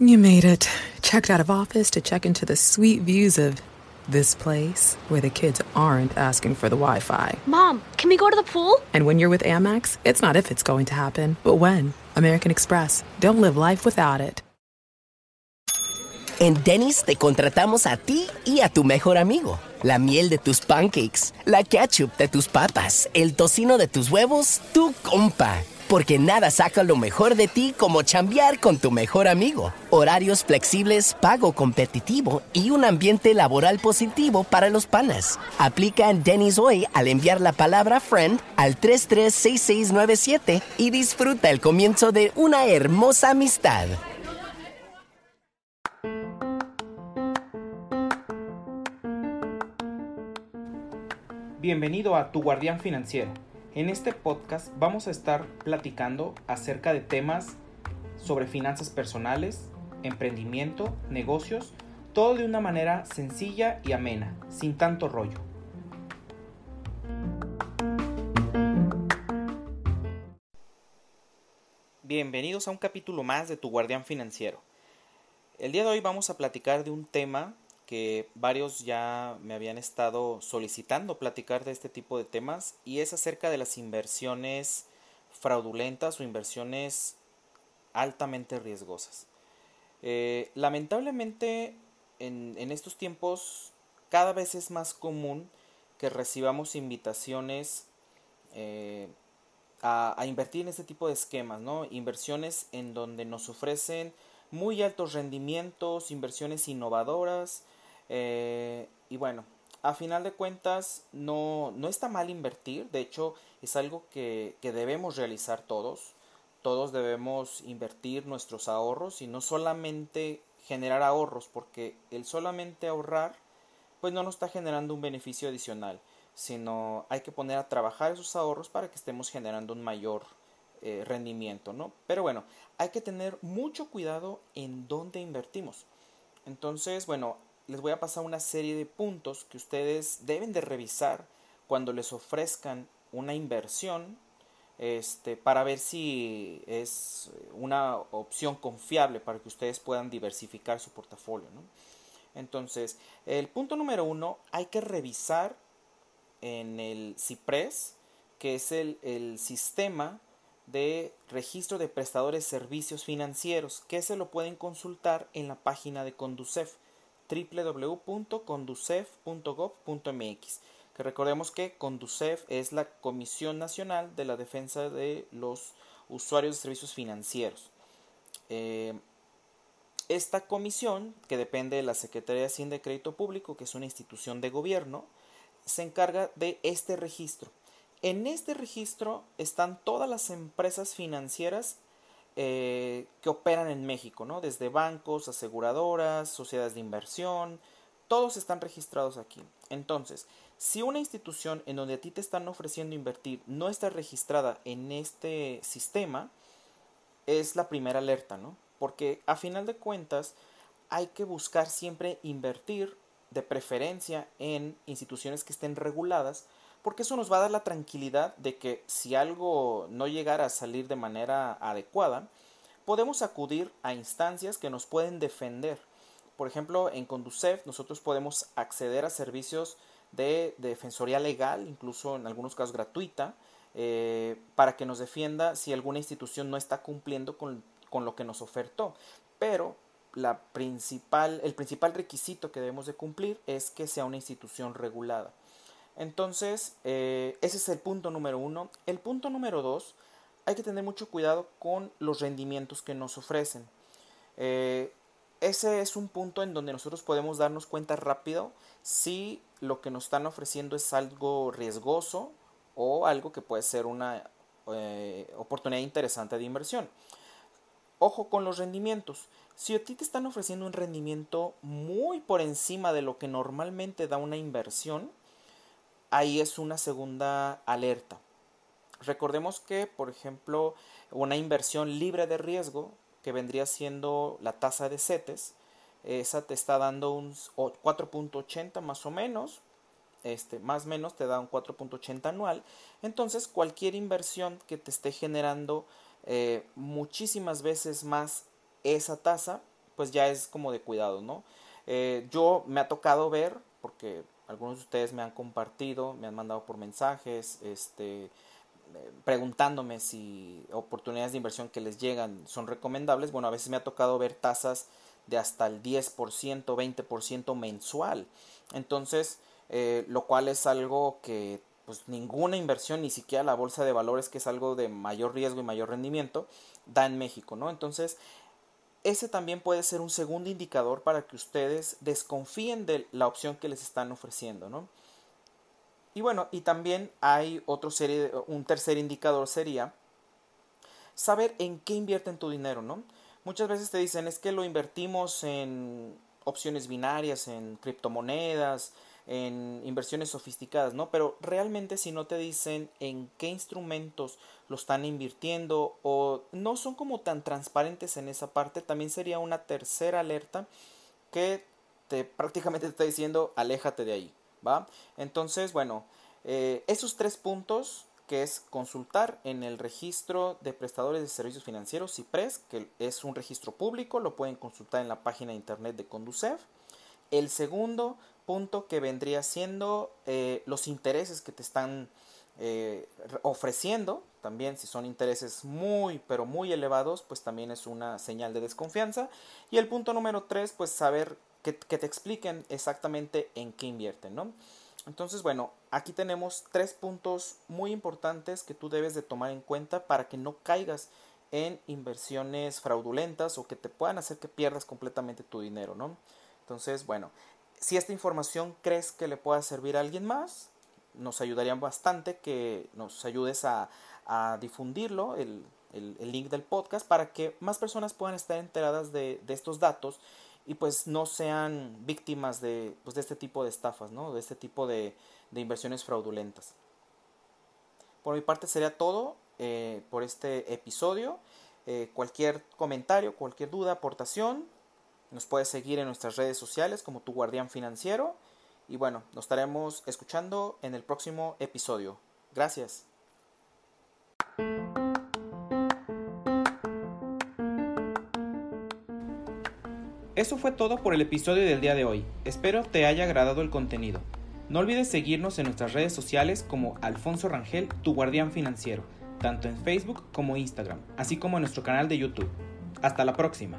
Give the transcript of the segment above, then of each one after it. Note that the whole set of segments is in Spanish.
You made it. Checked out of office to check into the sweet views of this place where the kids aren't asking for the Wi Fi. Mom, can we go to the pool? And when you're with Amex, it's not if it's going to happen, but when. American Express. Don't live life without it. En Denny's te contratamos a ti y a tu mejor amigo. La miel de tus pancakes, la ketchup de tus papas, el tocino de tus huevos, tu compa. Porque nada saca lo mejor de ti como chambear con tu mejor amigo. Horarios flexibles, pago competitivo y un ambiente laboral positivo para los panas. Aplica en Denny's hoy al enviar la palabra friend al 336697 y disfruta el comienzo de una hermosa amistad. Bienvenido a Tu Guardián Financiero. En este podcast vamos a estar platicando acerca de temas sobre finanzas personales, emprendimiento, negocios, todo de una manera sencilla y amena, sin tanto rollo. Bienvenidos a un capítulo más de Tu Guardián Financiero. El día de hoy vamos a platicar de un tema que varios ya me habían estado solicitando platicar de este tipo de temas y es acerca de las inversiones fraudulentas o inversiones altamente riesgosas. Eh, lamentablemente en, estos tiempos cada vez es más común que recibamos invitaciones eh, a, a, invertir en este tipo de esquemas, ¿no? Inversiones en donde nos ofrecen muy altos rendimientos, inversiones innovadoras, eh, y bueno, a final de cuentas no, no está mal invertir, de hecho es algo que, que debemos realizar todos. Todos debemos invertir nuestros ahorros y no solamente generar ahorros, porque el solamente ahorrar pues no nos está generando un beneficio adicional, sino hay que poner a trabajar esos ahorros para que estemos generando un mayor eh, rendimiento, ¿no? Pero bueno, hay que tener mucho cuidado en dónde invertimos. Entonces, bueno, les voy a pasar una serie de puntos que ustedes deben de revisar cuando les ofrezcan una inversión este, para ver si es una opción confiable para que ustedes puedan diversificar su portafolio. Entonces, el punto número uno, hay que revisar en el CIPRES, que es el, el sistema de registro de prestadores de servicios financieros, que se lo pueden consultar en la página de Conducef www.conducef.gov.mx. Que recordemos que Conducef es la Comisión Nacional de la Defensa de los Usuarios de Servicios Financieros. Eh, esta comisión, que depende de la Secretaría de Hacienda y Crédito Público, que es una institución de gobierno, se encarga de este registro. En este registro están todas las empresas financieras eh, que operan en México, ¿no? Desde bancos, aseguradoras, sociedades de inversión, todos están registrados aquí. Entonces, si una institución en donde a ti te están ofreciendo invertir no está registrada en este sistema, es la primera alerta, ¿no? Porque a final de cuentas hay que buscar siempre invertir de preferencia en instituciones que estén reguladas porque eso nos va a dar la tranquilidad de que si algo no llegara a salir de manera adecuada, podemos acudir a instancias que nos pueden defender. Por ejemplo, en Conducef nosotros podemos acceder a servicios de, defensoría legal, incluso en algunos casos gratuita, eh, para que nos defienda si alguna institución no está cumpliendo con, con lo que nos ofertó. Pero la principal, el principal requisito que debemos de cumplir es que sea una institución regulada. Entonces, eh, ese es el punto número uno. El punto número dos, hay que tener mucho cuidado con los rendimientos que nos ofrecen. Eh, ese es un punto en donde nosotros podemos darnos cuenta rápido si lo que nos están ofreciendo es algo riesgoso o algo que puede ser una eh, oportunidad interesante de inversión. Ojo con los rendimientos. Si a ti te están ofreciendo un rendimiento muy por encima de lo que normalmente da una inversión, ahí es una segunda alerta. Recordemos que, por ejemplo, una inversión libre de riesgo, que vendría siendo la tasa de CETES, esa te está dando un 4.80 más o menos, este, más o menos te da un 4.80 anual. Entonces, cualquier inversión que te esté generando eh, muchísimas veces más esa tasa, pues ya es como de cuidado, ¿no? Eh, yo me ha tocado ver, porque algunos de ustedes me han compartido, me han mandado por mensajes, este, preguntándome si oportunidades de inversión que les llegan son recomendables. Bueno, a veces me ha tocado ver tasas de hasta el 10%, 20% mensual. Entonces, eh, lo cual es algo que pues ninguna inversión, ni siquiera la bolsa de valores, que es algo de mayor riesgo y mayor rendimiento, da en México, ¿no? Entonces, ese también puede ser un segundo indicador para que ustedes desconfíen de la opción que les están ofreciendo, ¿no? Y bueno, y también hay otro serie, un tercer indicador sería saber en qué invierten tu dinero, ¿no? Muchas veces te dicen es que lo invertimos en opciones binarias, en criptomonedas, en inversiones sofisticadas, ¿no? Pero realmente si no te dicen en qué instrumentos lo están invirtiendo o no son como tan transparentes en esa parte, también sería una tercera alerta que te prácticamente te está diciendo aléjate de ahí. ¿va? Entonces, bueno, eh, esos tres puntos que es consultar en el registro de prestadores de servicios financieros CIPRES, que es un registro público, lo pueden consultar en la página de internet de Conducef. El segundo punto que vendría siendo eh, los intereses que te están eh, ofreciendo, también si son intereses muy, pero muy elevados, pues también es una señal de desconfianza. Y el punto número tres, pues saber que, te expliquen exactamente en qué invierten, ¿no? Entonces, bueno, aquí tenemos tres puntos muy importantes que tú debes de tomar en cuenta para que no caigas en inversiones fraudulentas o que te puedan hacer que pierdas completamente tu dinero, ¿no? Entonces, bueno, si esta información crees que le pueda servir a alguien más, nos ayudaría bastante que nos ayudes a, difundirlo, el, link del podcast, para que más personas puedan estar enteradas de, estos datos y pues no sean víctimas de, pues, de este tipo de estafas, ¿no? de este tipo de, de inversiones fraudulentas. Por mi parte sería todo eh, por este episodio. Eh, cualquier comentario, cualquier duda, aportación, nos puedes seguir en nuestras redes sociales como tu guardián financiero. Y bueno, nos estaremos escuchando en el próximo episodio. Gracias. Eso fue todo por el episodio del día de hoy. Espero te haya agradado el contenido. No olvides seguirnos en nuestras redes sociales como Alfonso Rangel, tu guardián financiero, tanto en Facebook como Instagram, así como en nuestro canal de YouTube. Hasta la próxima.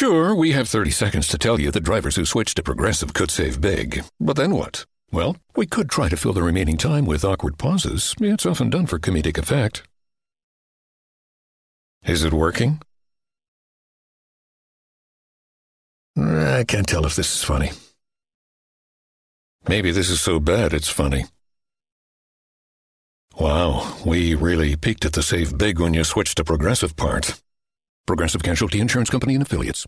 Sure, we have 30 seconds to tell you that drivers who switch to Progressive could save big. But then what? Well, we could try to fill the remaining time with awkward pauses. It's often done for comedic effect. Is it working? Eh, I can't tell if this is funny. Maybe this is so bad it's funny. Wow, we really peaked at the save big when you switched to Progressive part. Progressive Casualty Insurance Company and Affiliates.